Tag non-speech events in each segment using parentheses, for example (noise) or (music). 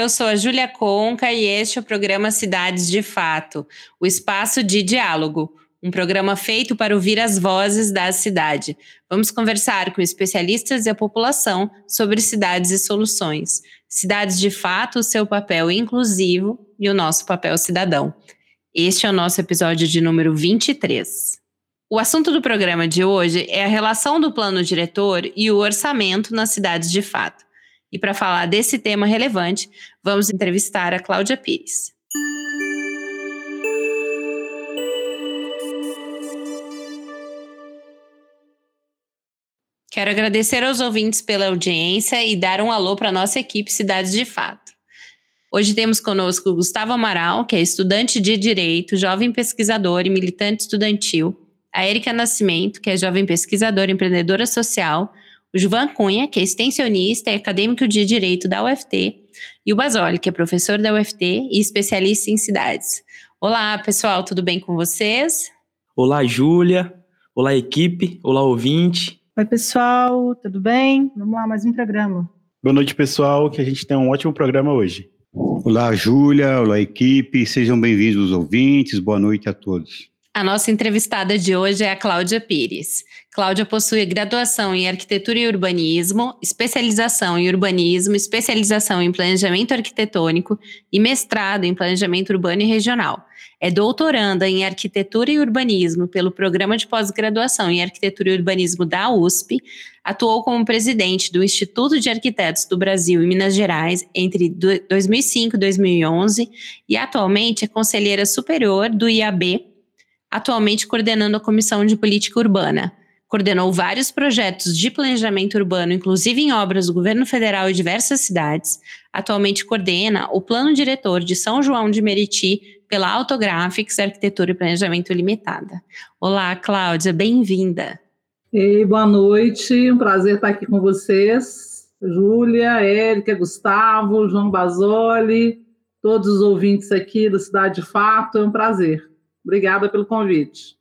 Eu sou a Júlia Conca e este é o programa Cidades de Fato, o espaço de diálogo, um programa feito para ouvir as vozes da cidade. Vamos conversar com especialistas e a população sobre cidades e soluções. Cidades de Fato, o seu papel inclusivo e o nosso papel cidadão. Este é o nosso episódio de número 23. O assunto do programa de hoje é a relação do plano diretor e o orçamento nas cidades de fato. E para falar desse tema relevante, vamos entrevistar a Cláudia Pires. Quero agradecer aos ouvintes pela audiência e dar um alô para a nossa equipe Cidades de Fato. Hoje temos conosco Gustavo Amaral, que é estudante de Direito, jovem pesquisador e militante estudantil, a Érica Nascimento, que é jovem pesquisadora e empreendedora social, Juvan Cunha, que é extensionista e acadêmico de Direito da UFT, e o Basoli, que é professor da UFT e especialista em cidades. Olá, pessoal, tudo bem com vocês? Olá, Júlia. Olá, equipe. Olá, ouvinte. Oi, pessoal, tudo bem? Vamos lá, mais um programa. Boa noite, pessoal, que a gente tem um ótimo programa hoje. Olá, Júlia. Olá, equipe. Sejam bem-vindos os ouvintes. Boa noite a todos. A nossa entrevistada de hoje é a Cláudia Pires. Cláudia possui graduação em Arquitetura e Urbanismo, especialização em Urbanismo, especialização em Planejamento Arquitetônico e mestrado em Planejamento Urbano e Regional. É doutoranda em Arquitetura e Urbanismo pelo Programa de Pós-Graduação em Arquitetura e Urbanismo da USP. Atuou como presidente do Instituto de Arquitetos do Brasil e Minas Gerais entre 2005 e 2011 e atualmente é conselheira superior do IAB, atualmente coordenando a Comissão de Política Urbana. Coordenou vários projetos de planejamento urbano, inclusive em obras do governo federal e diversas cidades. Atualmente coordena o Plano Diretor de São João de Meriti pela Autographics Arquitetura e Planejamento Limitada. Olá, Cláudia, bem-vinda. Ei, boa noite, um prazer estar aqui com vocês. Júlia, Érica, Gustavo, João Basoli, todos os ouvintes aqui da Cidade de Fato, é um prazer. Obrigada pelo convite.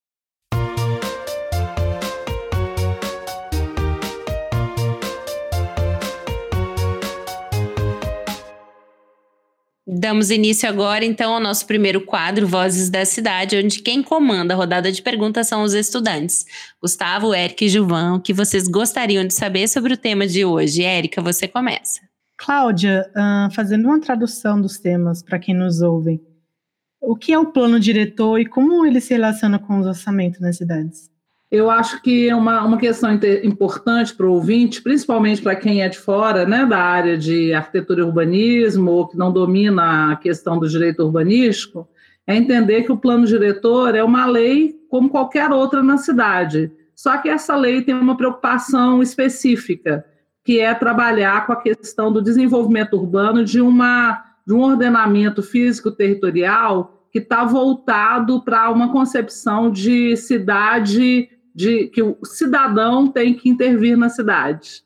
Damos início agora, então, ao nosso primeiro quadro, Vozes da Cidade, onde quem comanda a rodada de perguntas são os estudantes. Gustavo, Érica e Gilvão, o que vocês gostariam de saber sobre o tema de hoje? Érica, você começa. Cláudia, uh, fazendo uma tradução dos temas para quem nos ouve, o que é o plano diretor e como ele se relaciona com os orçamentos nas cidades? Eu acho que é uma, uma questão importante para o ouvinte, principalmente para quem é de fora né, da área de arquitetura e urbanismo, ou que não domina a questão do direito urbanístico, é entender que o plano diretor é uma lei como qualquer outra na cidade. Só que essa lei tem uma preocupação específica, que é trabalhar com a questão do desenvolvimento urbano de, uma, de um ordenamento físico-territorial que está voltado para uma concepção de cidade de que o cidadão tem que intervir na cidade.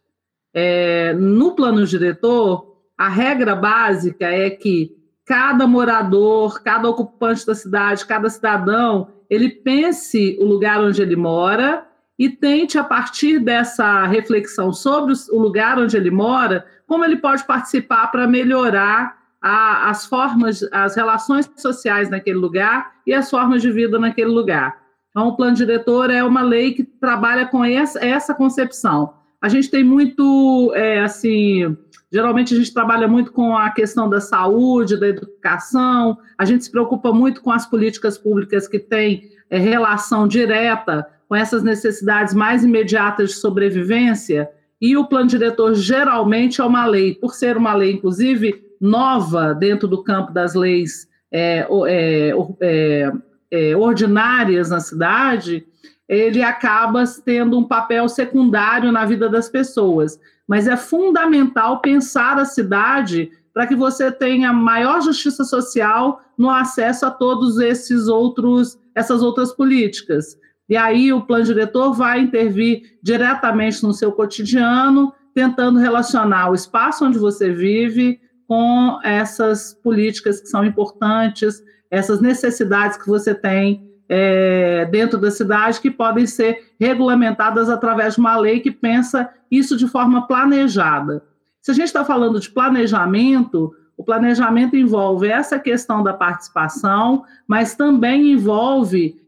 É, no plano diretor, a regra básica é que cada morador, cada ocupante da cidade, cada cidadão, ele pense o lugar onde ele mora e tente, a partir dessa reflexão sobre o lugar onde ele mora, como ele pode participar para melhorar a, as formas, as relações sociais naquele lugar e as formas de vida naquele lugar. Então, o plano diretor é uma lei que trabalha com essa, essa concepção. A gente tem muito, é, assim, geralmente a gente trabalha muito com a questão da saúde, da educação, a gente se preocupa muito com as políticas públicas que têm é, relação direta com essas necessidades mais imediatas de sobrevivência, e o plano diretor geralmente é uma lei, por ser uma lei, inclusive, nova dentro do campo das leis é, é, é é, ordinárias na cidade, ele acaba tendo um papel secundário na vida das pessoas. Mas é fundamental pensar a cidade para que você tenha maior justiça social no acesso a todos esses outros essas outras políticas. E aí o plano diretor vai intervir diretamente no seu cotidiano, tentando relacionar o espaço onde você vive com essas políticas que são importantes, essas necessidades que você tem é, dentro da cidade, que podem ser regulamentadas através de uma lei que pensa isso de forma planejada. Se a gente está falando de planejamento, o planejamento envolve essa questão da participação, mas também envolve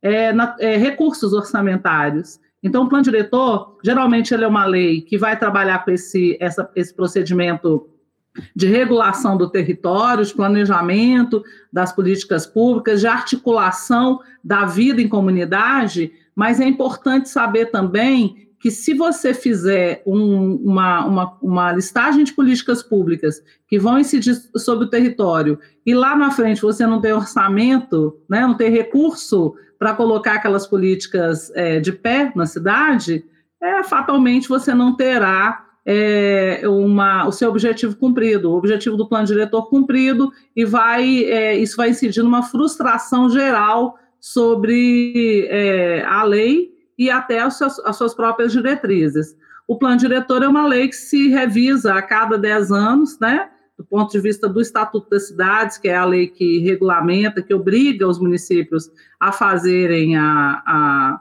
é, na, é, recursos orçamentários. Então, o plano diretor, geralmente, ele é uma lei que vai trabalhar com esse, essa, esse procedimento de regulação do território, de planejamento das políticas públicas, de articulação da vida em comunidade, mas é importante saber também que se você fizer um, uma, uma, uma listagem de políticas públicas que vão incidir sobre o território e lá na frente você não tem orçamento, né, não tem recurso para colocar aquelas políticas é, de pé na cidade, é, fatalmente você não terá é, uma, o seu objetivo cumprido, o objetivo do plano diretor cumprido, e vai é, isso vai incidir numa frustração geral sobre é, a lei e até as suas, as suas próprias diretrizes. O plano diretor é uma lei que se revisa a cada 10 anos, né? do ponto de vista do Estatuto das Cidades, que é a lei que regulamenta, que obriga os municípios a fazerem a, a,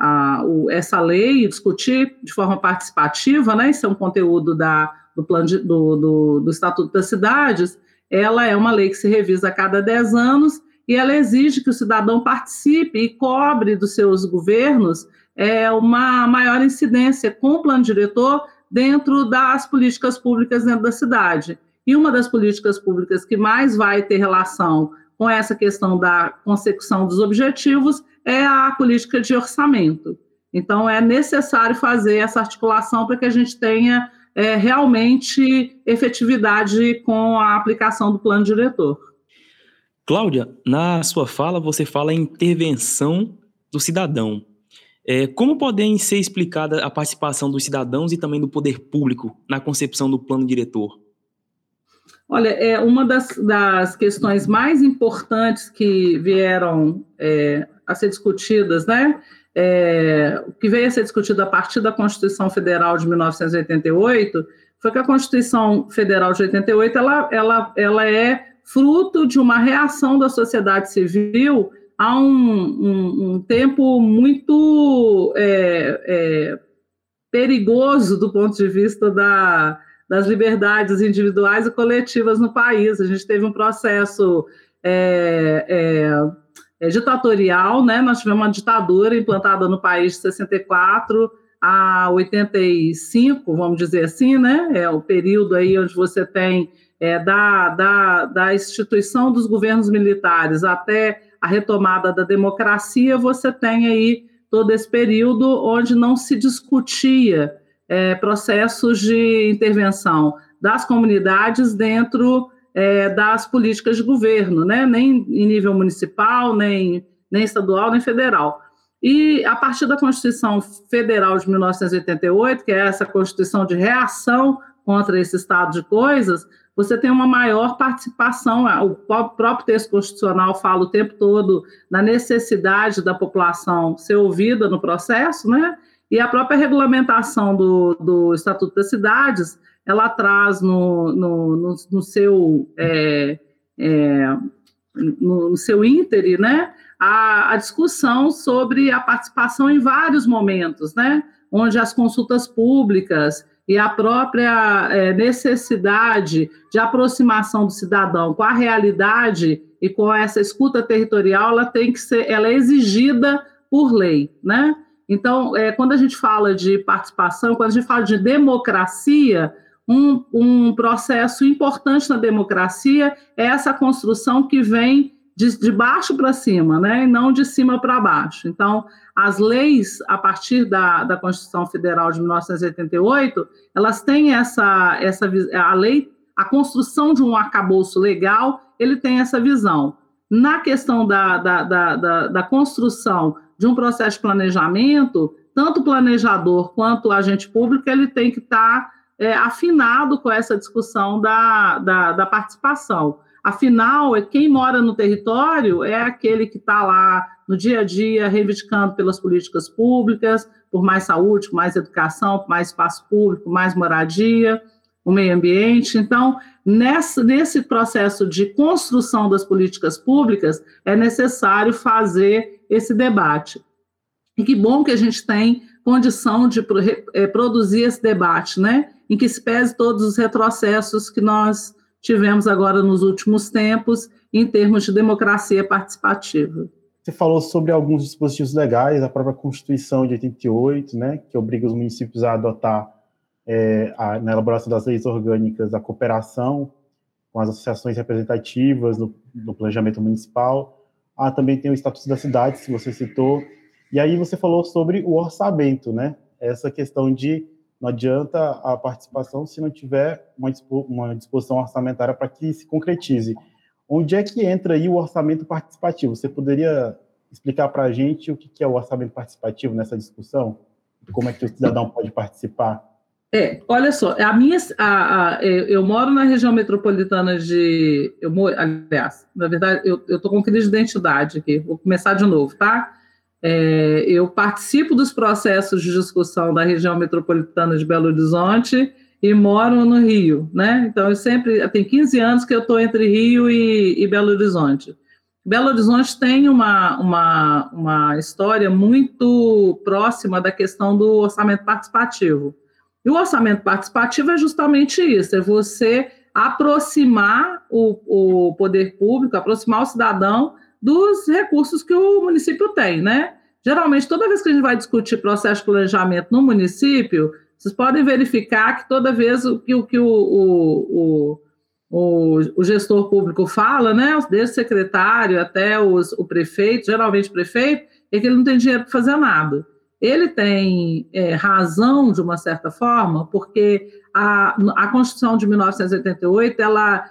a, o, essa lei e discutir de forma participativa, né? Isso é um conteúdo da, do, plano de, do, do, do Estatuto das Cidades. Ela é uma lei que se revisa a cada 10 anos e ela exige que o cidadão participe e cobre dos seus governos é, uma maior incidência com o plano diretor dentro das políticas públicas dentro da cidade. E uma das políticas públicas que mais vai ter relação com essa questão da consecução dos objetivos é a política de orçamento. Então, é necessário fazer essa articulação para que a gente tenha é, realmente efetividade com a aplicação do plano diretor. Cláudia, na sua fala, você fala em intervenção do cidadão. É, como podem ser explicada a participação dos cidadãos e também do poder público na concepção do plano diretor? Olha, é uma das, das questões mais importantes que vieram é, a ser discutidas, né? É, que veio a ser discutido a partir da Constituição Federal de 1988, foi que a Constituição Federal de 88 ela, ela, ela é fruto de uma reação da sociedade civil a um, um, um tempo muito é, é, perigoso do ponto de vista da, das liberdades individuais e coletivas no país. A gente teve um processo é, é, ditatorial, né? Nós tivemos uma ditadura implantada no país de 64 a 85, vamos dizer assim, né? É o período aí onde você tem é, da, da, da instituição dos governos militares até a retomada da democracia, você tem aí todo esse período onde não se discutia é, processos de intervenção das comunidades dentro é, das políticas de governo, né? nem em nível municipal, nem, nem estadual, nem federal. E a partir da Constituição Federal de 1988, que é essa Constituição de reação contra esse estado de coisas, você tem uma maior participação. O próprio texto constitucional fala o tempo todo da necessidade da população ser ouvida no processo, né? E a própria regulamentação do, do Estatuto das Cidades, ela traz no, no, no, no seu, é, é, no, seu íntere, né, a, a, discussão sobre a participação em vários momentos, né, onde as consultas públicas e a própria é, necessidade de aproximação do cidadão com a realidade e com essa escuta territorial, ela tem que ser, ela é exigida por lei, né? Então, é, quando a gente fala de participação, quando a gente fala de democracia, um, um processo importante na democracia é essa construção que vem de, de baixo para cima, né, e não de cima para baixo. Então, as leis, a partir da, da Constituição Federal de 1988, elas têm essa, essa a lei, a construção de um arcabouço legal, ele tem essa visão. Na questão da, da, da, da, da construção de um processo de planejamento, tanto o planejador quanto o agente público, ele tem que estar tá, é, afinado com essa discussão da, da, da participação. Afinal, quem mora no território é aquele que está lá no dia a dia reivindicando pelas políticas públicas, por mais saúde, mais educação, mais espaço público, mais moradia, o meio ambiente. Então, nessa, nesse processo de construção das políticas públicas, é necessário fazer esse debate. E que bom que a gente tem condição de é, produzir esse debate, né? Em que se pese todos os retrocessos que nós tivemos agora nos últimos tempos em termos de democracia participativa. Você falou sobre alguns dispositivos legais, a própria Constituição de 88, né, que obriga os municípios a adotar é, a, na elaboração das leis orgânicas a cooperação com as associações representativas no, no planejamento municipal. Ah, também tem o Estatuto da Cidade, que você citou. E aí você falou sobre o orçamento, né? Essa questão de não adianta a participação se não tiver uma, uma disposição orçamentária para que se concretize. Onde é que entra aí o orçamento participativo? Você poderia explicar para a gente o que é o orçamento participativo nessa discussão? Como é que o cidadão pode participar? É, olha só, a minha, a, a, eu moro na região metropolitana de, eu aliás, na verdade, eu estou com crise de identidade aqui, vou começar de novo, tá? É, eu participo dos processos de discussão da região metropolitana de Belo Horizonte e moro no Rio, né? Então, eu sempre, tem 15 anos que eu estou entre Rio e, e, Belo Horizonte. Belo Horizonte tem uma, uma, uma história muito próxima da questão do orçamento participativo. E o orçamento participativo é justamente isso: é você aproximar o, o poder público, aproximar o cidadão dos recursos que o município tem, né? Geralmente, toda vez que a gente vai discutir processo de planejamento no município, vocês podem verificar que toda vez o que o, que o, o, o, o gestor público fala, né, desde o secretário até os, o prefeito, geralmente o prefeito, é que ele não tem dinheiro para fazer nada. Ele tem é, razão, de uma certa forma, porque a, a Constituição de 1988 ela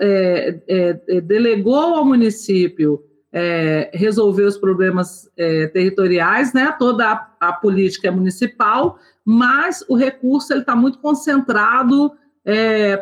é, é, é, delegou ao município é, resolver os problemas é, territoriais, né? toda a, a, política é municipal, mas o recurso está muito concentrado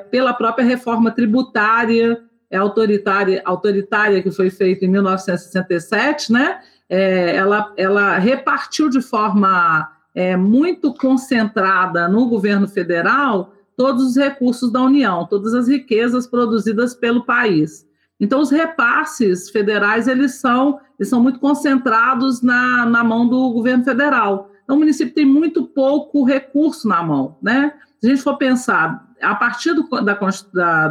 pela própria reforma tributária autoritária, autoritária que foi feita em 1967, né? é, ela, ela repartiu de forma é, muito concentrada no governo federal todos os recursos da União, todas as riquezas produzidas pelo país. Então, os repasses federais eles são, eles são muito concentrados na, na mão do governo federal. Então, o município tem muito pouco recurso na mão. Né? Se a gente for pensar, a partir do, da, da,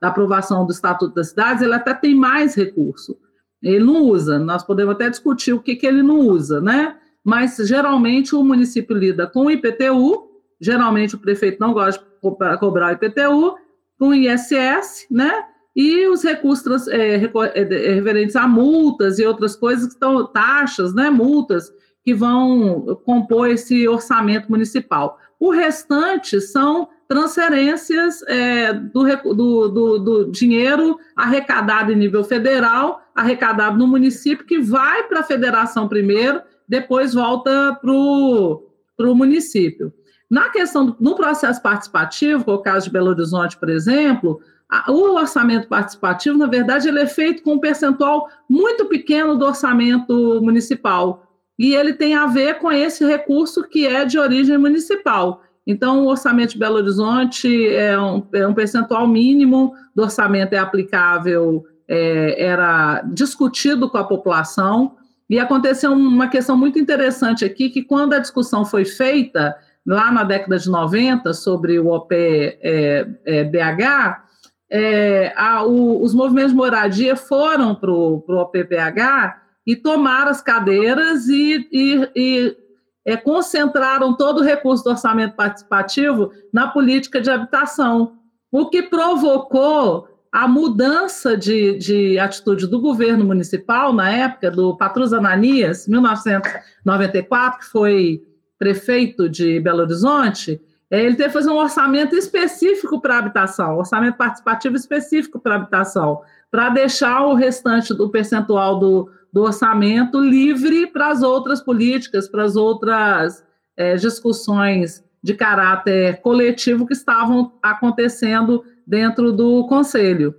da, aprovação do Estatuto das Cidades, ele até tem mais recurso. Ele não usa, nós podemos até discutir o que, que ele não usa, né? Mas geralmente o município lida com o IPTU, geralmente o prefeito não gosta de cobrar o IPTU, com o ISS, né? E os recursos é, é, referentes a multas e outras coisas que estão, taxas, né? Multas que vão compor esse orçamento municipal. O restante são transferências é, do, do, do, do, dinheiro arrecadado em nível federal, arrecadado no município, que vai para a federação primeiro, depois volta para o município. Na questão do, no processo participativo, como é o caso de Belo Horizonte, por exemplo, o orçamento participativo, na verdade, ele é feito com um percentual muito pequeno do orçamento municipal. E ele tem a ver com esse recurso que é de origem municipal. Então, o orçamento de Belo Horizonte é um, é um percentual mínimo do orçamento é aplicável, é, era discutido com a população, e aconteceu uma questão muito interessante aqui, que quando a discussão foi feita, lá na década de 90, sobre o OP é, é, BH, é, a, o, os movimentos de moradia foram para o OPBH e tomaram as cadeiras e, e, e é, concentraram todo o recurso do orçamento participativo na política de habitação, o que provocou a mudança de, de atitude do governo municipal, na época do Patrus Ananias, 1994, que foi prefeito de Belo Horizonte, ele teve que fazer um orçamento específico para habitação, orçamento participativo específico para habitação, para deixar o restante do percentual do, do orçamento livre para as outras políticas, para as outras é, discussões de caráter coletivo que estavam acontecendo dentro do conselho.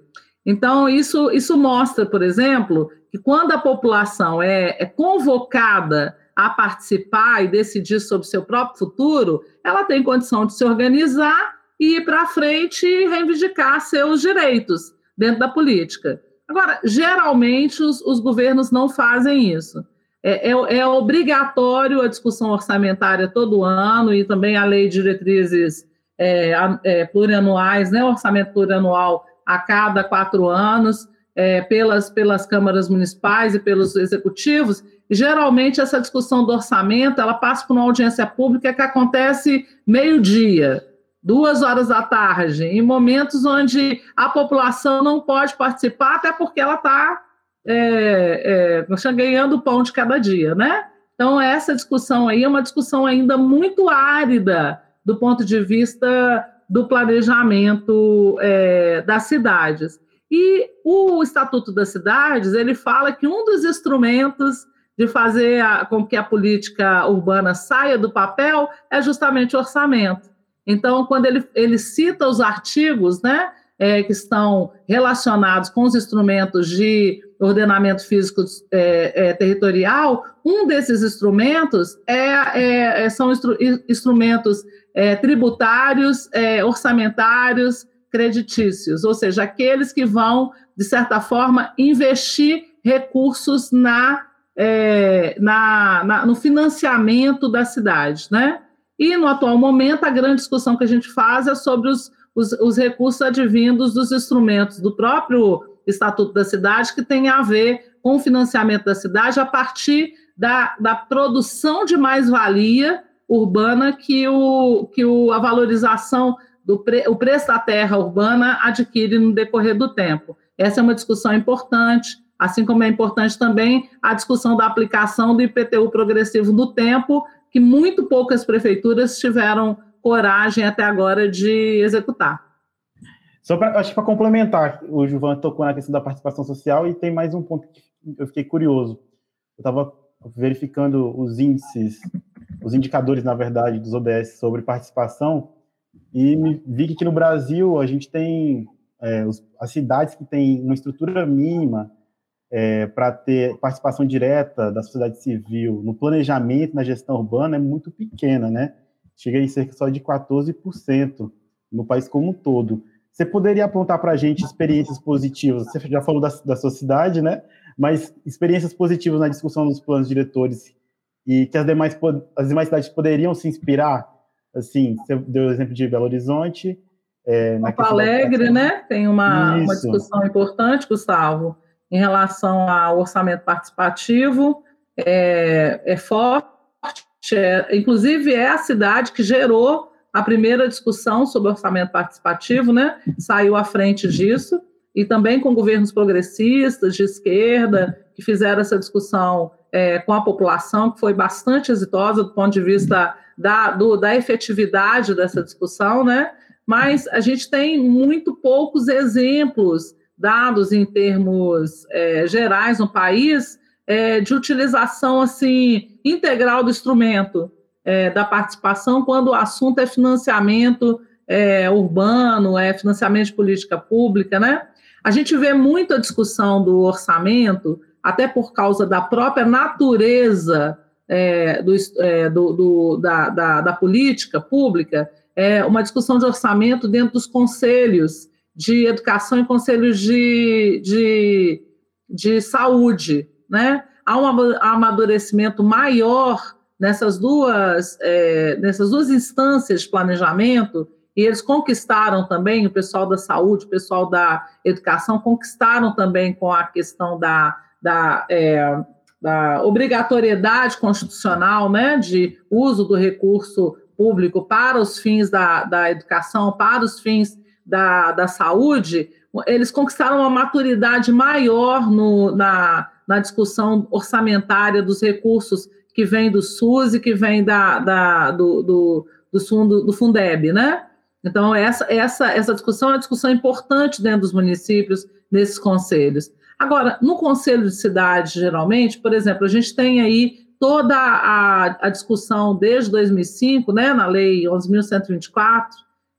Então, isso, isso mostra, por exemplo, que quando a população é, é convocada a participar e decidir sobre seu próprio futuro, ela tem condição de se organizar e ir para frente e reivindicar seus direitos dentro da política. Agora, geralmente os, os governos não fazem isso. É, é, é, obrigatório a discussão orçamentária todo ano e também a lei de diretrizes é, é, plurianuais, né, orçamento plurianual a cada quatro anos, é, pelas, pelas câmaras municipais e pelos executivos. Geralmente, essa discussão do orçamento ela passa por uma audiência pública que acontece meio-dia, duas horas da tarde, em momentos onde a população não pode participar, até porque ela está é, é, ganhando pão de cada dia, né? Então, essa discussão aí é uma discussão ainda muito árida do ponto de vista do planejamento é, das cidades. E o Estatuto das Cidades, ele fala que um dos instrumentos de fazer a, com que a política urbana saia do papel é justamente o orçamento. Então, quando ele, ele cita os artigos né, é, que estão relacionados com os instrumentos de ordenamento físico é, é, territorial, um desses instrumentos é, é são instru, instrumentos é, tributários, é, orçamentários, creditícios, ou seja, aqueles que vão, de certa forma, investir recursos na, é, na, na, no financiamento da cidade, né? E no atual momento, a grande discussão que a gente faz é sobre os, os, os recursos advindos dos instrumentos do próprio Estatuto da Cidade, que tem a ver com o financiamento da cidade a partir da, da produção de mais-valia urbana que, o, que o, a valorização do pre, o preço da terra urbana adquire no decorrer do tempo. Essa é uma discussão importante, assim como é importante também a discussão da aplicação do IPTU progressivo no tempo, que muito poucas prefeituras tiveram coragem até agora de executar. Só pra, acho para complementar, o Juvan tocou na questão da participação social e tem mais um ponto que eu fiquei curioso. Eu estava verificando os índices os indicadores, na verdade, dos ODS sobre participação, e vi que aqui no Brasil a gente tem é, as cidades que têm uma estrutura mínima é, para ter participação direta da sociedade civil no planejamento, na gestão urbana, é muito pequena, né? Chega em cerca só de 14% no país como um todo. Você poderia apontar para a gente experiências positivas? Você já falou da, da sua cidade, né? Mas experiências positivas na discussão dos planos diretores e que as demais, as demais cidades poderiam se inspirar. Assim, você deu o exemplo de Belo Horizonte. É, Porto Alegre, né? Tem uma, uma discussão importante, Gustavo, em relação ao orçamento participativo. É, é forte, é, inclusive é a cidade que gerou a primeira discussão sobre orçamento participativo, né? Saiu à frente disso, e também com governos progressistas de esquerda que fizeram essa discussão é, com a população, que foi bastante exitosa do ponto de vista da, do, da efetividade dessa discussão, né? Mas a gente tem muito poucos exemplos dados em termos é, gerais no país é, de utilização assim integral do instrumento é, da participação quando o assunto é financiamento é, urbano, é financiamento de política pública, né? A gente vê muita discussão do orçamento até por causa da própria natureza é, do, é, do, do, da, da, da, política pública, uma discussão de orçamento dentro dos conselhos de educação e conselhos de, de, de saúde. Né? Há um amadurecimento maior nessas duas, é, nessas duas instâncias de planejamento, e eles conquistaram também, o pessoal da saúde, o pessoal da educação, conquistaram também com a questão da da, é, da obrigatoriedade constitucional né, de uso do recurso público para os fins da, da educação, para os fins da, da saúde, eles conquistaram uma maturidade maior no, na, na discussão orçamentária dos recursos que vem do SUS e que vem da, da, do, do, do, fundo, do Fundeb, né? Então, essa, essa, essa discussão é uma discussão importante dentro dos municípios, nesses conselhos. Agora, no conselho de cidade, geralmente, por exemplo, a gente tem aí toda a, a discussão desde 2005, né, na Lei 11.124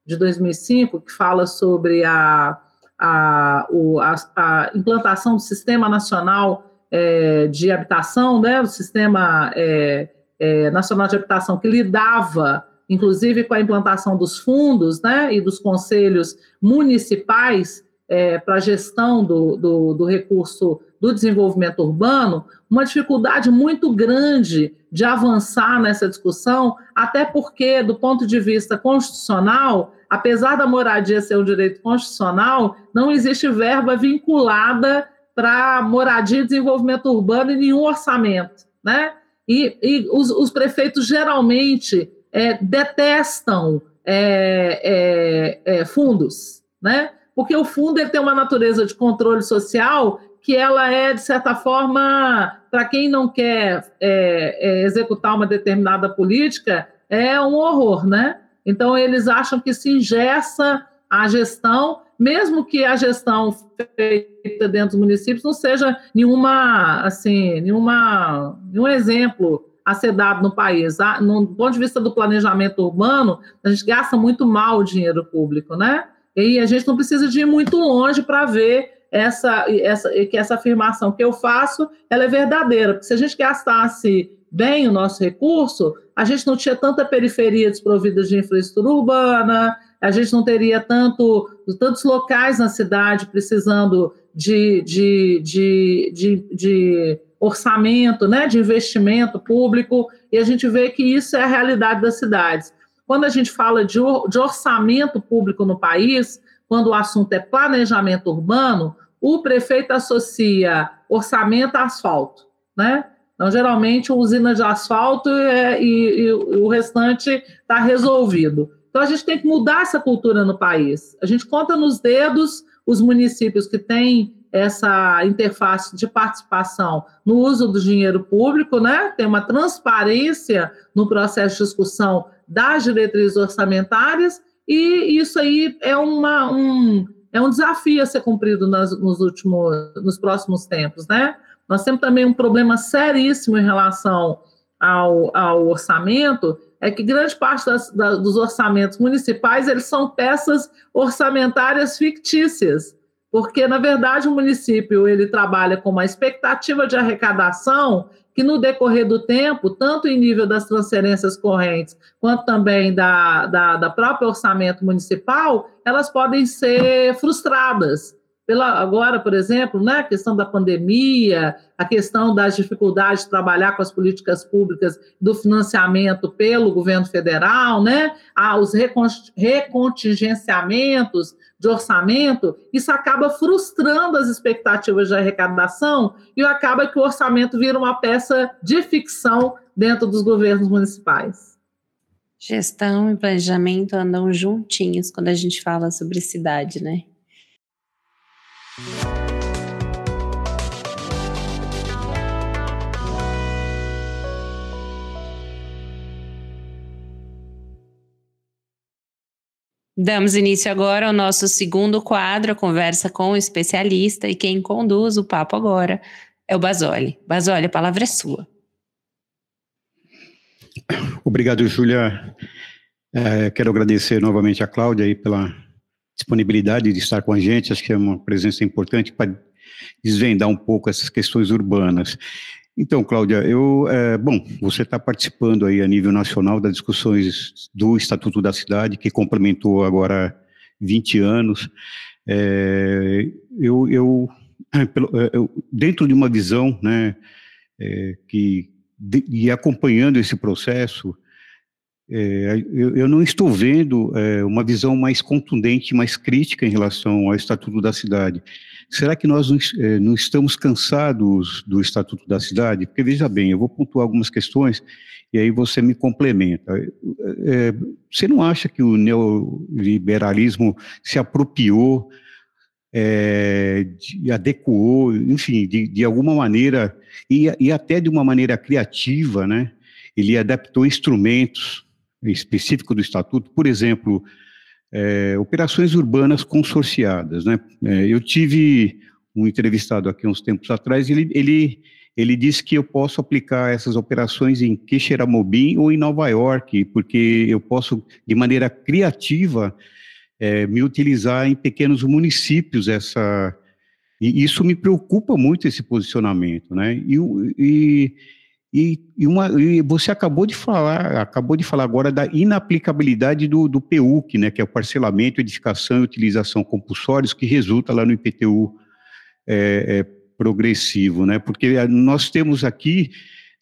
de 2005, que fala sobre a, a, o, a, a implantação do Sistema Nacional é, de Habitação, né, o Sistema é, é, Nacional de Habitação, que lidava, inclusive, com a implantação dos fundos né, e dos conselhos municipais é, para a gestão do, do, do recurso do desenvolvimento urbano, uma dificuldade muito grande de avançar nessa discussão, até porque, do ponto de vista constitucional, apesar da moradia ser um direito constitucional, não existe verba vinculada para moradia e desenvolvimento urbano em nenhum orçamento, né? E, e os, os, prefeitos geralmente é, detestam é, é, é fundos, né? Porque o fundo ele tem uma natureza de controle social que ela é, de certa forma, para quem não quer é, é, executar uma determinada política, é um horror, né? Então, eles acham que se ingessa a gestão, mesmo que a gestão feita dentro dos municípios não seja nenhuma, assim, nenhuma, nenhum exemplo a ser dado no país. Ah, no ponto de vista do planejamento urbano, a gente gasta muito mal o dinheiro público, né? E a gente não precisa de ir muito longe para ver essa, essa, que essa afirmação que eu faço ela é verdadeira. Porque se a gente gastasse bem o nosso recurso, a gente não tinha tanta periferia desprovida de infraestrutura urbana, a gente não teria tanto, tantos locais na cidade precisando de, de, de, de, de orçamento, né, de investimento público, e a gente vê que isso é a realidade das cidades. Quando a gente fala de, de orçamento público no país, quando o assunto é planejamento urbano, o prefeito associa orçamento a asfalto, né? Então, geralmente, usina de asfalto é, e, e, o restante está resolvido. Então, a gente tem que mudar essa cultura no país. A gente conta nos dedos os municípios que têm essa interface de participação no uso do dinheiro público, né? Tem uma transparência no processo de discussão das diretrizes orçamentárias, e isso aí é uma, um, é um desafio a ser cumprido nas, nos últimos, nos próximos tempos, né? Nós temos também um problema seríssimo em relação ao, ao orçamento, é que grande parte das, da, dos orçamentos municipais eles são peças orçamentárias fictícias, porque na verdade o município ele trabalha com uma expectativa de arrecadação que no decorrer do tempo, tanto em nível das transferências correntes, quanto também da, da, da próprio orçamento municipal, elas podem ser frustradas. Pela, agora, por exemplo, né, a questão da pandemia, a questão das dificuldades de trabalhar com as políticas públicas do financiamento pelo governo federal, né, os recontingenciamentos de orçamento, isso acaba frustrando as expectativas de arrecadação e acaba que o orçamento vira uma peça de ficção dentro dos governos municipais. Gestão e planejamento andam juntinhos quando a gente fala sobre cidade, né? Damos início agora ao nosso segundo quadro, a conversa com o especialista, e quem conduz o papo agora é o Basoli. Basoli, a palavra é sua. Obrigado, Júlia. É, quero agradecer novamente a Cláudia aí pela disponibilidade de estar com a gente, acho que é uma presença importante para desvendar um pouco essas questões urbanas. Então, Cláudia, eu, é, bom, você está participando aí a nível nacional das discussões do Estatuto da Cidade, que complementou agora 20 anos. É, eu, eu, é, eu, dentro de uma visão, né, é, que de, e acompanhando esse processo, é, eu, eu, não estou vendo é, uma visão mais contundente, mais crítica em relação ao Estatuto da Cidade. Será que nós não, é, não, estamos cansados do Estatuto da Cidade? Porque, veja bem, eu vou pontuar algumas questões e aí você me complementa. É, você não acha que o neoliberalismo se apropriou, é, de, adequou, enfim, de, de alguma maneira, e, e até de uma maneira criativa, né? ele adaptou instrumentos específico do Estatuto, por exemplo, é, operações urbanas consorciadas. Né? É, eu tive um entrevistado aqui uns tempos atrás, ele, ele, ele disse que eu posso aplicar essas operações em Quixeramobim ou em Nova York, porque eu posso, de maneira criativa, é, me utilizar em pequenos municípios essa e isso me preocupa muito esse posicionamento, né? E, e, e, e, uma, e você acabou de falar, acabou de falar agora da inaplicabilidade do, do PUC, né? Que é o parcelamento, edificação e utilização compulsórios que resulta lá no IPTU é, é, progressivo, né? Porque nós temos aqui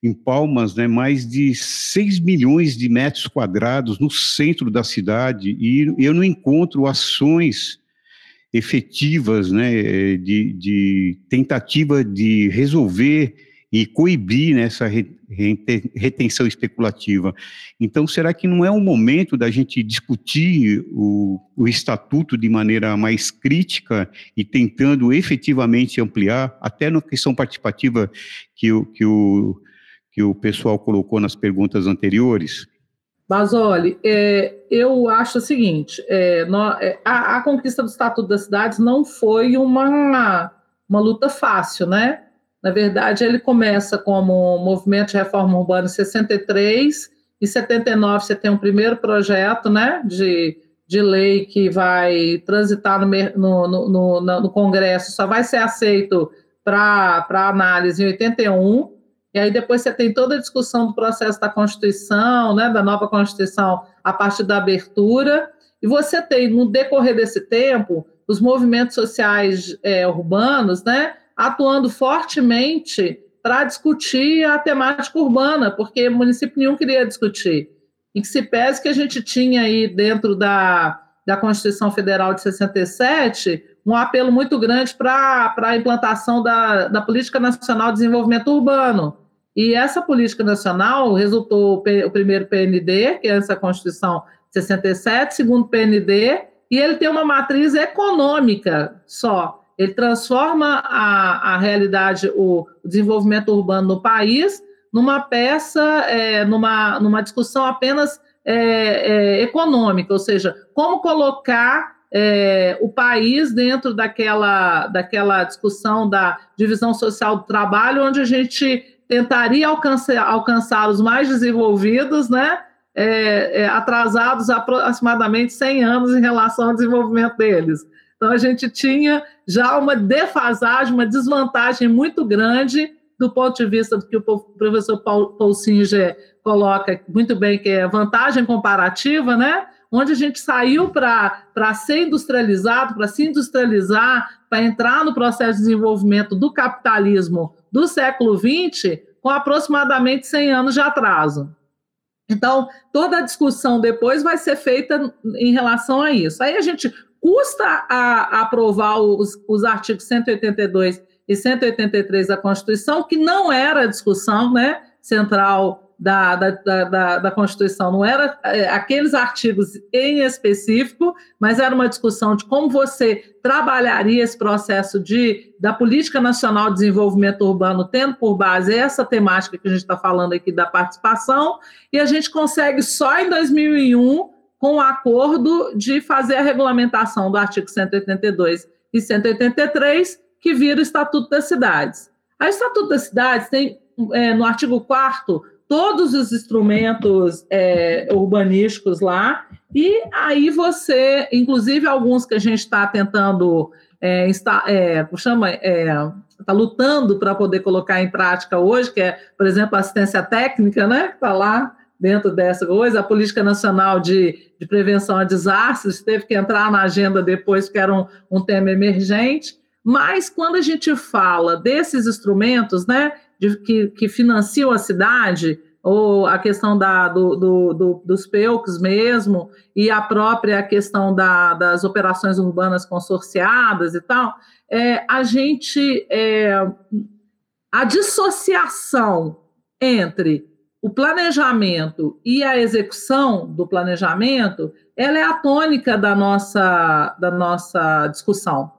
em Palmas, né, mais de 6 milhões de metros quadrados no centro da cidade, e eu não encontro ações efetivas né, de, de tentativa de resolver e coibir né, retenção especulativa. Então, será que não é o momento da gente discutir o, o, estatuto de maneira mais crítica e tentando efetivamente ampliar, até na questão participativa que o, que o, que o pessoal colocou nas perguntas anteriores? Basoli, é, eu acho o seguinte: é, é, a, a, conquista do Estatuto das Cidades não foi uma, uma luta fácil, né? Na verdade, ele começa como movimento de reforma urbana em 63, em 79 você tem um primeiro projeto né, de, de lei que vai transitar no, no, no, no, no Congresso, só vai ser aceito para análise em 81, e aí depois você tem toda a discussão do processo da Constituição, né, da nova Constituição, a partir da abertura, e você tem, no decorrer desse tempo, os movimentos sociais é, urbanos, né, atuando fortemente para discutir a temática urbana, porque município nenhum queria discutir. E que se pese que a gente tinha aí dentro da, da Constituição Federal de 67 um apelo muito grande para a implantação da, da Política Nacional de Desenvolvimento Urbano. E essa política nacional resultou o primeiro PND, que é essa Constituição de 67, segundo PND, e ele tem uma matriz econômica só. Ele transforma a, a realidade, o desenvolvimento urbano no país, numa peça, é, numa, numa discussão apenas é, é, econômica, ou seja, como colocar é, o país dentro daquela, daquela discussão da divisão social do trabalho, onde a gente tentaria alcançar, alcançar os mais desenvolvidos, né? É, é, atrasados aproximadamente 100 anos em relação ao desenvolvimento deles. Então, a gente tinha já uma defasagem, uma desvantagem muito grande do ponto de vista do que o professor Paul, Singer coloca muito bem, que é vantagem comparativa, né? onde a gente saiu para ser industrializado, para se industrializar, para entrar no processo de desenvolvimento do capitalismo do século XX, com aproximadamente 100 anos de atraso. Então, toda a discussão depois vai ser feita em relação a isso. Aí a gente custa a, aprovar os, os artigos 182 e 183 da Constituição, que não era a discussão né, central da, da, da, da, Constituição, não era é, aqueles artigos em específico, mas era uma discussão de como você trabalharia esse processo de, da Política Nacional de Desenvolvimento Urbano, tendo por base essa temática que a gente está falando aqui da participação, e a gente consegue só em 2001 com o acordo de fazer a regulamentação do artigo 182 e 183, que vira o Estatuto das Cidades. O Estatuto das Cidades tem, é, no artigo 4 todos os instrumentos é, urbanísticos lá, e aí você, inclusive alguns que a gente está tentando, é, está, é, chama, está lutando para poder colocar em prática hoje, que é, por exemplo, assistência técnica, né, que está lá, dentro dessa coisa, a Política Nacional de, de Prevenção a Desastres teve que entrar na agenda depois, porque era um, um tema emergente. Mas quando a gente fala desses instrumentos, né, de, que, que financiam a cidade, ou a questão da, do, do, do, dos PEUCs mesmo, e a própria questão da, das operações urbanas consorciadas e tal, é, a gente. É, a dissociação entre o planejamento e a execução do planejamento, ela é a tônica da nossa, da nossa discussão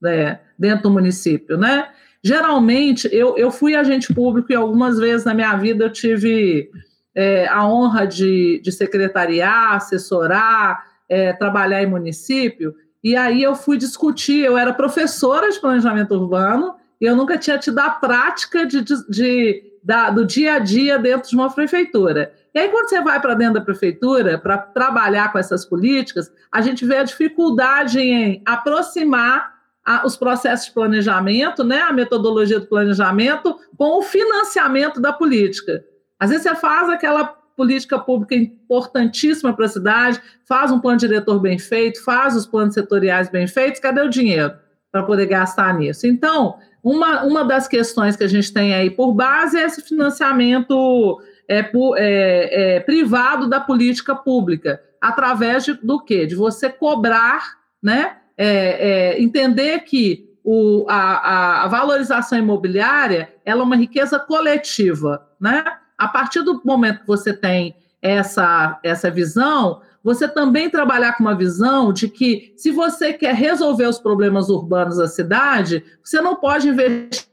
né, dentro do município, né? Geralmente, eu, eu fui agente público e algumas vezes na minha vida eu tive é, a honra de, de secretariar, assessorar, é, trabalhar em município, e aí eu fui discutir, eu era professora de planejamento urbano, e eu nunca tinha tido a prática de, de, de da, do dia a dia dentro de uma prefeitura. E aí, quando você vai para dentro da prefeitura para trabalhar com essas políticas, a gente vê a dificuldade em aproximar a, os processos de planejamento, né, a metodologia do planejamento, com o financiamento da política. Às vezes você faz aquela política pública importantíssima para a cidade, faz um plano diretor bem feito, faz os planos setoriais bem feitos, cadê o dinheiro para poder gastar nisso? Então, uma, uma das questões que a gente tem aí por base é esse financiamento é, é, é, privado da política pública, através de, do quê? De você cobrar, né? É, é, entender que o, a, a, valorização imobiliária ela é uma riqueza coletiva, né? A partir do momento que você tem essa, essa visão, você também trabalhar com uma visão de que, se você quer resolver os problemas urbanos da cidade, você não pode investir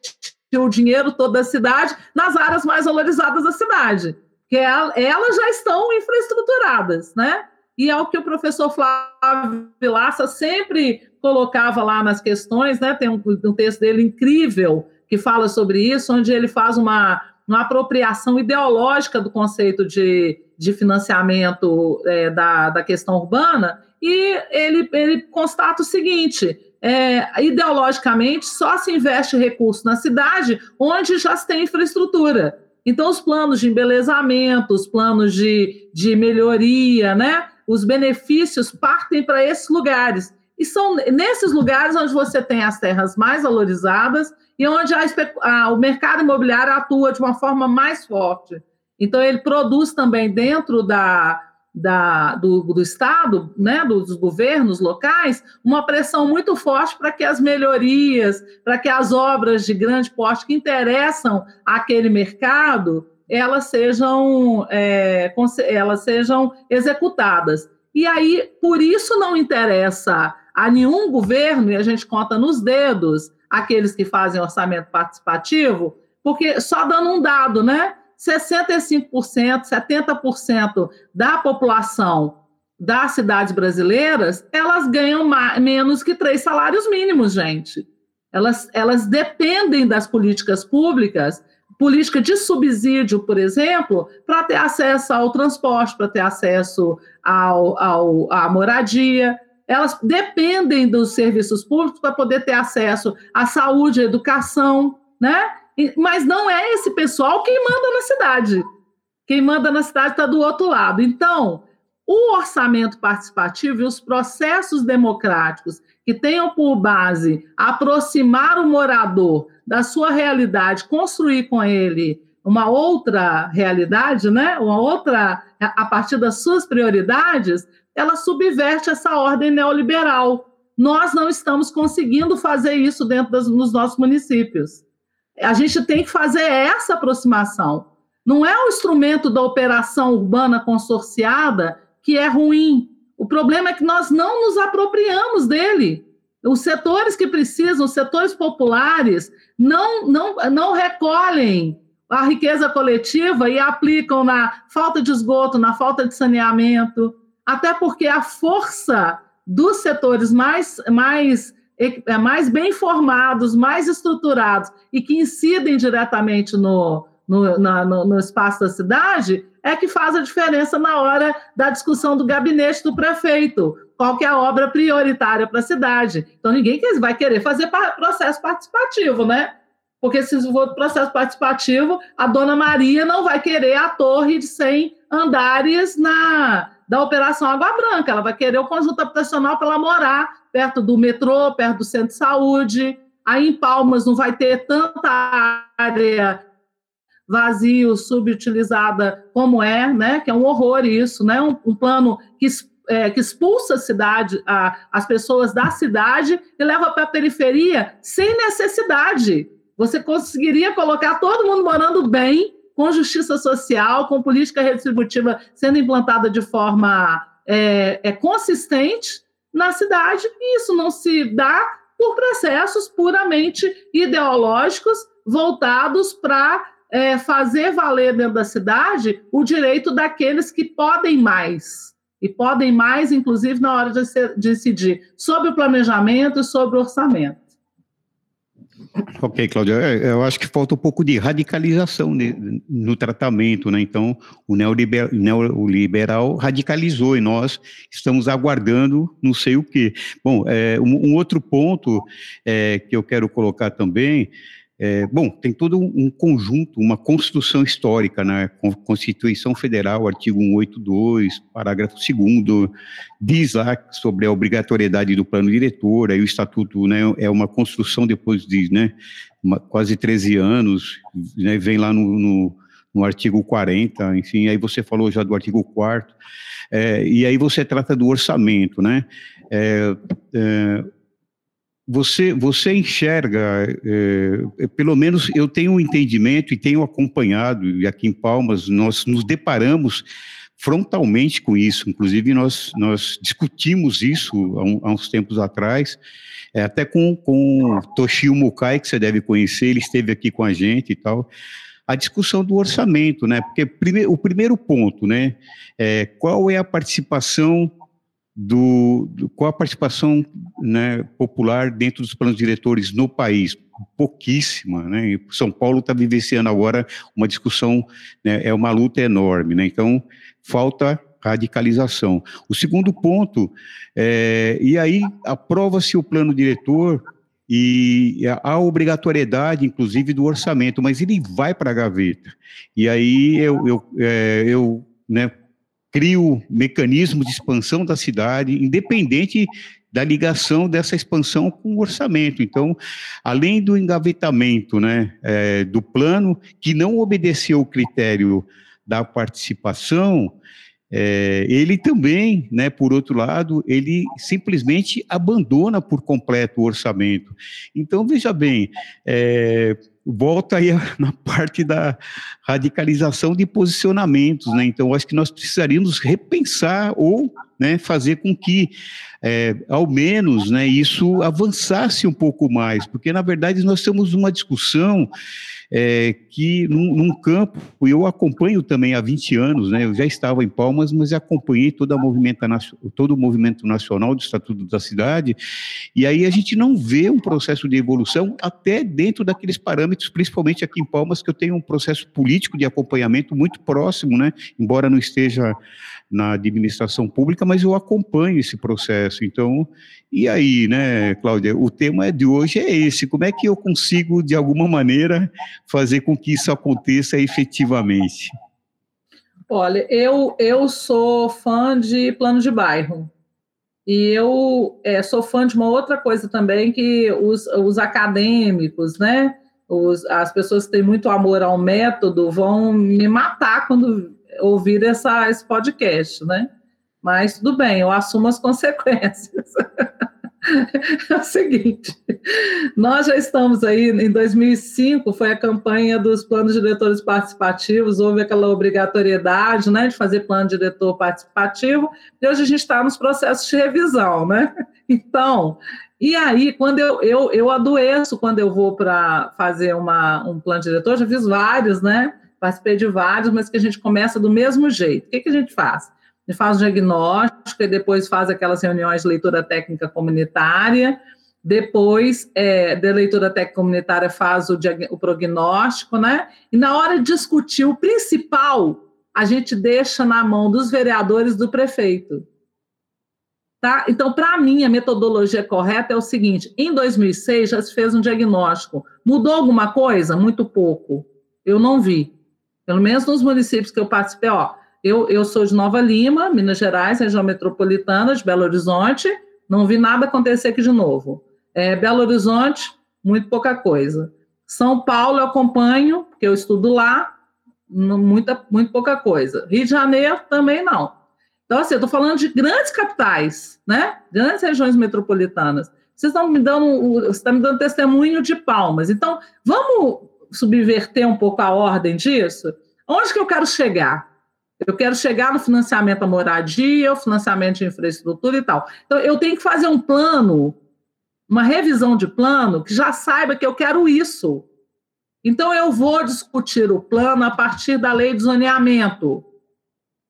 o dinheiro todo da cidade nas áreas mais valorizadas da cidade, que elas já estão infraestruturadas, né? E é o que o professor Flávio Vilaça sempre colocava lá nas questões, né? Tem um, um texto dele incrível que fala sobre isso, onde ele faz uma, uma apropriação ideológica do conceito de, de financiamento é, da, da questão urbana, e ele, ele constata o seguinte: é, ideologicamente, só se investe recurso na cidade onde já se tem infraestrutura. Então, os planos de embelezamento, os planos de, de melhoria, né? os benefícios partem para esses lugares. E são nesses lugares onde você tem as terras mais valorizadas e onde a, a, o mercado imobiliário atua de uma forma mais forte. Então, ele produz também dentro da, da, do, do, Estado, né, dos governos locais, uma pressão muito forte para que as melhorias, para que as obras de grande porte que interessam aquele mercado, elas sejam, é, elas sejam executadas. E aí, por isso não interessa a nenhum governo, e a gente conta nos dedos aqueles que fazem orçamento participativo, porque só dando um dado, né? 65%, 70% da população das cidades brasileiras, elas ganham mais, menos que três salários mínimos, gente. Elas, elas dependem das políticas públicas, política de subsídio, por exemplo, para ter acesso ao transporte, para ter acesso ao, ao, à moradia. Elas dependem dos serviços públicos para poder ter acesso à saúde, à educação, né? Mas não é esse pessoal quem manda na cidade. Quem manda na cidade está do outro lado. Então, o orçamento participativo e os processos democráticos que tenham por base aproximar o morador da sua realidade, construir com ele uma outra realidade, né? Uma outra a partir das suas prioridades, ela subverte essa ordem neoliberal. Nós não estamos conseguindo fazer isso dentro das, nos nossos municípios. A gente tem que fazer essa aproximação. Não é o instrumento da operação urbana consorciada que é ruim. O problema é que nós não nos apropriamos dele. Os setores que precisam, os setores populares, não, não, não recolhem a riqueza coletiva e aplicam na falta de esgoto, na falta de saneamento, até porque a força dos setores mais, mais é, mais bem formados, mais estruturados e que incidem diretamente no, no, na, no, no, espaço da cidade, é que faz a diferença na hora da discussão do gabinete do prefeito. Qual que é a obra prioritária para a cidade? Então, ninguém vai querer fazer processo participativo, né? Porque se for processo participativo, a dona Maria não vai querer a torre de 100 andares na, da Operação Água Branca, ela vai querer o conjunto habitacional para ela morar perto do metrô, perto do centro de saúde. Aí em Palmas não vai ter tanta área vazio, subutilizada como é, né? Que é um horror isso, né? Um, um plano que, é, que expulsa a cidade, a, as pessoas da cidade e leva para a periferia sem necessidade. Você conseguiria colocar todo mundo morando bem, com justiça social, com política redistributiva sendo implantada de forma é, é consistente, na cidade, e isso não se dá por processos puramente ideológicos voltados para é, fazer valer dentro da cidade o direito daqueles que podem mais. E podem mais, inclusive, na hora de decidir sobre o planejamento e sobre o orçamento. Ok, Cláudia, é, eu acho que falta um pouco de radicalização no tratamento, né? Então, o neoliberal, neoliberal radicalizou e nós estamos aguardando não sei o quê. Bom, é, um, um, outro ponto é, que eu quero colocar também é, bom, tem todo um conjunto, uma construção histórica na né? Constituição Federal, artigo 182, parágrafo 2 diz lá sobre a obrigatoriedade do plano diretor, aí o estatuto né, é uma construção depois de né, uma, quase 13 anos, né, vem lá no, no, no, artigo 40, enfim, aí você falou já do artigo 4 é, e aí você trata do orçamento, né, é, é você, você enxerga, é, pelo menos eu tenho um entendimento e tenho acompanhado, e aqui em Palmas nós nos deparamos frontalmente com isso, inclusive nós, nós discutimos isso há, um, há uns tempos atrás, é, até com, com Toshio Mukai, que você deve conhecer, ele esteve aqui com a gente e tal, a discussão do orçamento, né? Porque prime, o primeiro ponto, né? É, qual é a participação do, do, qual a participação né, popular dentro dos planos diretores no país? Pouquíssima, né? São Paulo está vivenciando agora uma discussão, né, é uma luta enorme, né? Então, falta radicalização. O segundo ponto, é, e aí aprova-se o plano diretor e a obrigatoriedade, inclusive, do orçamento, mas ele vai para a gaveta. E aí eu, eu, é, eu né, crio mecanismo de expansão da cidade, independente da ligação dessa expansão com o orçamento. Então, além do engavetamento né, é, do plano, que não obedeceu o critério da participação, é, ele também, né, por outro lado, ele simplesmente abandona por completo o orçamento. Então, veja bem, é, volta aí (laughs) na parte da radicalização de posicionamentos, né? Então, acho que nós precisaríamos repensar ou né, fazer com que, é, ao menos, né, isso avançasse um pouco mais, porque, na verdade, nós temos uma discussão é, que num, num, campo, eu acompanho também há 20 anos, né, eu já estava em Palmas, mas acompanhei toda a todo o movimento nacional do Estatuto da Cidade, e aí a gente não vê um processo de evolução até dentro daqueles parâmetros, principalmente aqui em Palmas, que eu tenho um processo político de acompanhamento muito próximo, né, embora não esteja na administração pública, mas eu acompanho esse processo. Então, e aí, né, Cláudia, o tema de hoje é esse: como é que eu consigo, de alguma maneira, fazer com que isso aconteça efetivamente? Olha, eu, eu sou fã de plano de bairro. E eu é, sou fã de uma outra coisa também, que os, os acadêmicos, né? Os, as pessoas que têm muito amor ao método vão me matar quando ouvir essa, esse podcast, né? Mas tudo bem, eu assumo as (laughs) consequências. é o seguinte, nós já estamos aí, em 2005 foi a campanha dos planos diretores participativos, houve aquela obrigatoriedade né, de fazer plano diretor participativo, e hoje a gente está nos processos de revisão, né? Então, e aí, quando eu, eu, eu adoeço quando eu vou para fazer uma, um plano diretor, já fiz vários, né? Participei de vários, mas que a gente começa do mesmo jeito. O que, que a gente faz? A gente faz o diagnóstico e depois faz aquelas reuniões de leitura técnica comunitária. Depois, é, da leitura técnica comunitária, faz o, o prognóstico, né? E na hora de discutir o principal, a gente deixa na mão dos vereadores do prefeito. Tá? Então, para mim, a metodologia correta é o seguinte: em 2006 já se fez um diagnóstico. Mudou alguma coisa? Muito pouco. Eu não vi. Pelo menos nos municípios que eu participei, ó, eu, eu sou de Nova Lima, Minas Gerais, região metropolitana de Belo Horizonte, não vi nada acontecer aqui de novo. É, Belo Horizonte, muito pouca coisa. São Paulo eu acompanho, porque eu estudo lá, muita, muito pouca coisa. Rio de Janeiro também não. Então, assim, eu estou falando de grandes capitais, né? Grandes regiões metropolitanas. Vocês estão me dando, você está me dando testemunho de palmas. Então, vamos subverter um pouco a ordem disso? Onde que eu quero chegar? Eu quero chegar no financiamento da moradia, o financiamento de infraestrutura e tal. Então, eu tenho que fazer um plano, uma revisão de plano, que já saiba que eu quero isso. Então, eu vou discutir o plano a partir da lei de zoneamento.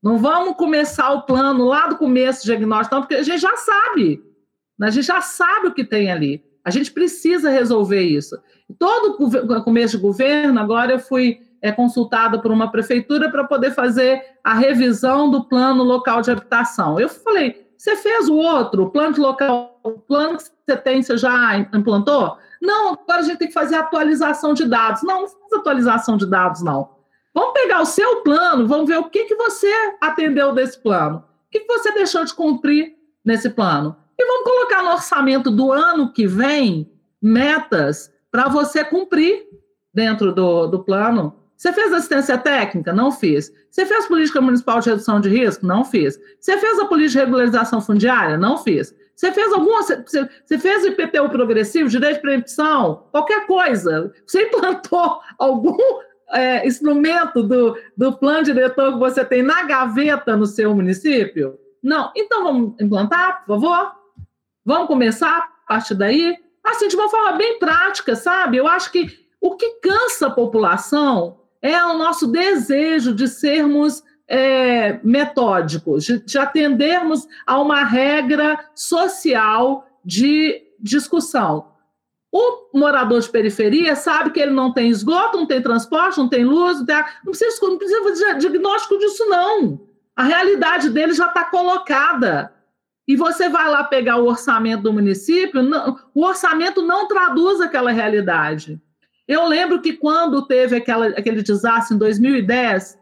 Não vamos começar o plano lá do começo, diagnóstico, não, porque a gente já sabe. A gente já sabe o que tem ali. A gente precisa resolver isso. Todo começo de governo, agora eu fui é, consultada por uma prefeitura para poder fazer a revisão do plano local de habitação. Eu falei, você fez o outro, o plano de local, o plano que você tem, você já implantou? Não, agora a gente tem que fazer atualização de dados. Não, não faz atualização de dados, não. Vamos pegar o seu plano, vamos ver o que, que você atendeu desse plano. O que, que você deixou de cumprir nesse plano? E vamos colocar no orçamento do ano que vem metas para você cumprir dentro do, do plano. Você fez assistência técnica? Não fiz. Você fez política municipal de redução de risco? Não fiz. Você fez a política de regularização fundiária? Não fiz. Você fez alguma. Você, fez IPTU progressivo, direito de preempção, qualquer coisa. Você implantou (laughs) algum é, instrumento do, do plano diretor que você tem na gaveta no seu município? Não. Então vamos implantar, por favor? Vamos começar a partir daí? Assim, de uma forma bem prática, sabe? Eu acho que o que cansa a população é o nosso desejo de sermos é, metódicos, de, de atendermos a uma regra social de discussão. O morador de periferia sabe que ele não tem esgoto, não tem transporte, não tem luz, não, tem... não precisa, não precisa fazer diagnóstico disso, não. A realidade dele já está colocada. E você vai lá pegar o orçamento do município, não, o orçamento não traduz aquela realidade. Eu lembro que quando teve aquela, aquele desastre em 2010,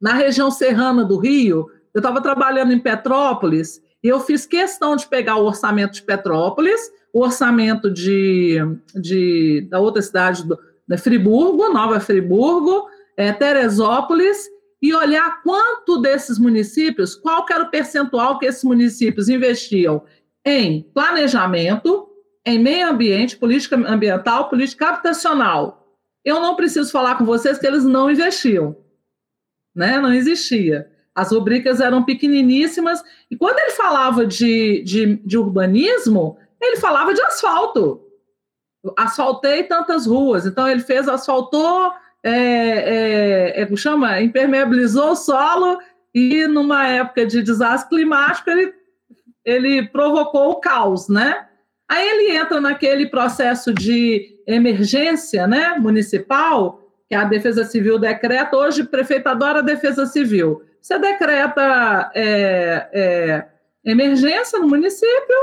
na região serrana do Rio, eu estava trabalhando em Petrópolis e eu fiz questão de pegar o orçamento de Petrópolis, o orçamento de, de da outra cidade, do, de Friburgo, Nova Friburgo, é, Teresópolis, e olhar quanto desses municípios, qual era o percentual que esses municípios investiam em planejamento, em meio ambiente, política ambiental, política habitacional. Eu não preciso falar com vocês que eles não investiam, né? Não existia. As rubricas eram pequeniníssimas e quando ele falava de, de, de urbanismo, ele falava de asfalto. Asfaltei tantas ruas, então ele fez asfaltou, é, é, é, chama, impermeabilizou o solo e numa época de desastre climático ele, ele provocou o caos, né? Aí ele entra naquele processo de emergência né, municipal, que a Defesa Civil decreta. Hoje, prefeito adora a Defesa Civil. Você decreta é, é, emergência no município,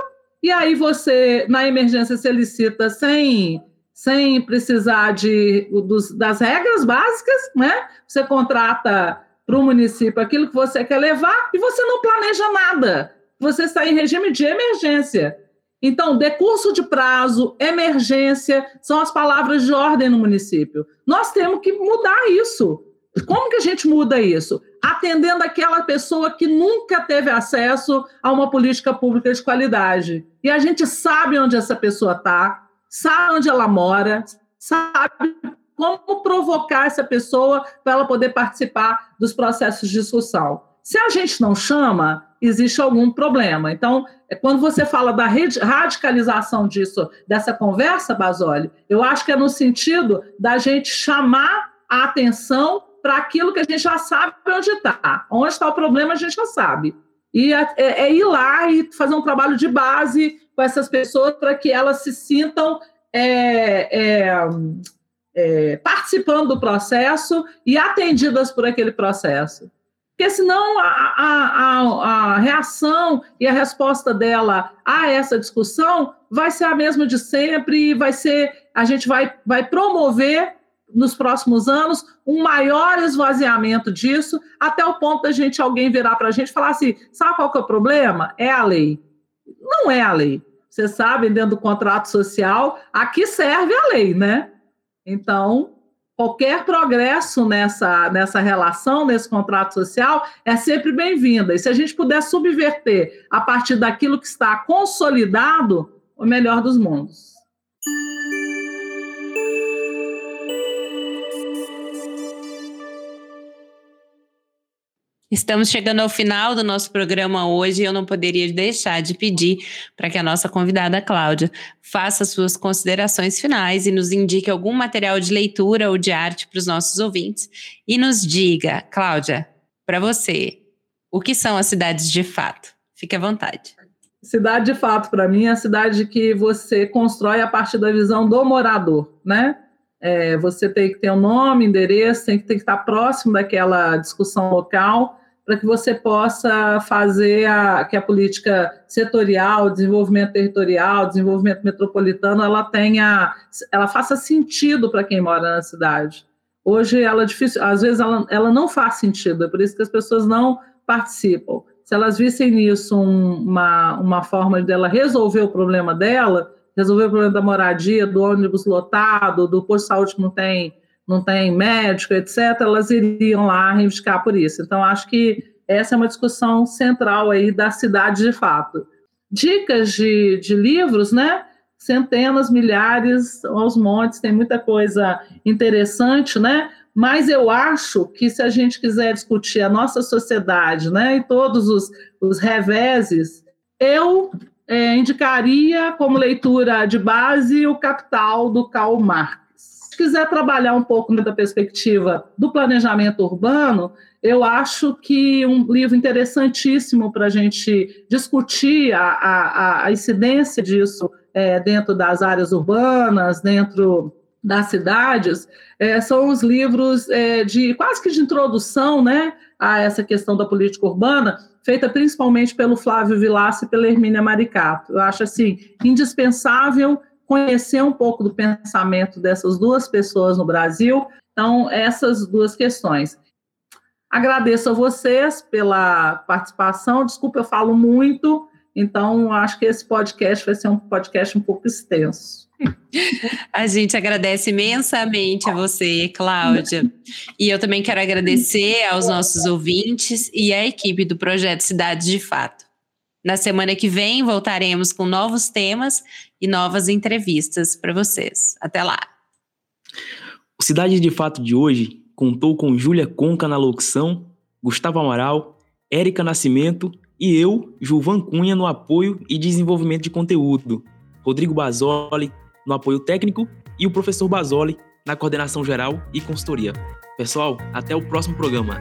e aí você, na emergência, você licita sem, sem precisar de, dos, das regras básicas, né? Você contrata para o município aquilo que você quer levar e você não planeja nada. Você está em regime de emergência. Então, decurso de prazo, emergência, são as palavras de ordem no município. Nós temos que mudar isso. Como que a gente muda isso? Atendendo aquela pessoa que nunca teve acesso a uma política pública de qualidade. E a gente sabe onde essa pessoa está, sabe onde ela mora, sabe como provocar essa pessoa para ela poder participar dos processos de discussão. Se a gente não chama, existe algum problema. Então, é quando você fala da radicalização disso, dessa conversa, Basoli, eu acho que é no sentido da gente chamar a atenção para aquilo que a gente já sabe onde está. Onde está o problema, a gente já sabe. E é, é, é, ir lá e fazer um trabalho de base com essas pessoas para que elas se sintam é, é, é, participando do processo e atendidas por aquele processo porque senão a, a, a, a, reação e a resposta dela a essa discussão vai ser a mesma de sempre e vai ser, a gente vai, vai promover nos próximos anos um maior esvaziamento disso, até o ponto da gente alguém virar para a gente e falar assim: sabe qual que é o problema? É a lei. Não é a lei. Vocês sabem, dentro do contrato social, aqui serve a lei, né? Então, qualquer progresso nessa, nessa relação, nesse contrato social, é sempre bem-vinda. E se a gente puder subverter a partir daquilo que está consolidado, o melhor dos mundos. Estamos chegando ao final do nosso programa hoje e eu não poderia deixar de pedir para que a nossa convidada Cláudia faça suas considerações finais e nos indique algum material de leitura ou de arte para os nossos ouvintes e nos diga, Cláudia, para você, o que são as cidades de fato? Fique à vontade. Cidade de fato, para mim, é a cidade que você constrói a partir da visão do morador, né? É, você tem que ter um nome, endereço, tem que, tem que estar próximo daquela discussão local para que você possa fazer a, que a política setorial, desenvolvimento territorial, desenvolvimento metropolitano, ela tenha, ela faça sentido para quem mora na cidade. Hoje ela é difícil, às vezes ela, ela não faz sentido, é por isso que as pessoas não participam. Se elas vissem nisso um, uma, uma forma dela resolver o problema dela, resolver o problema da moradia, do ônibus lotado, do posto de saúde que não tem, não tem médico, etc., elas iriam lá reivindicar por isso. Então, acho que essa é uma discussão central aí da cidade de fato. Dicas de, de livros, né? Centenas, milhares aos montes, tem muita coisa interessante, né? Mas eu acho que se a gente quiser discutir a nossa sociedade, né, e todos os, os reveses, eu é, indicaria como leitura de base o Capital do Karl Marx. Se quiser trabalhar um pouco da perspectiva do planejamento urbano, eu acho que um livro interessantíssimo para a gente discutir a, a, a incidência disso é, dentro das áreas urbanas, dentro das cidades, é, são os livros é, de quase que de introdução né, a essa questão da política urbana, feita principalmente pelo Flávio Vilaça e pela Hermínia Maricato. Eu acho assim indispensável conhecer um pouco do pensamento dessas duas pessoas no Brasil. Então, essas duas questões. Agradeço a vocês pela participação. Desculpa, eu falo muito, então acho que esse podcast vai ser um podcast um pouco extenso. (laughs) A gente agradece imensamente a você, Cláudia. E eu também quero agradecer aos nossos ouvintes e à equipe do projeto Cidade de Fato. Na semana que vem voltaremos com novos temas e novas entrevistas para vocês. Até lá. O Cidade de Fato de hoje contou com Júlia Conca na locução, Gustavo Amaral, Érica Nascimento e eu, Gilvan Cunha, no apoio e desenvolvimento de conteúdo. Rodrigo Basoli, no apoio técnico, e o professor Basoli na coordenação geral e consultoria. Pessoal, até o próximo programa.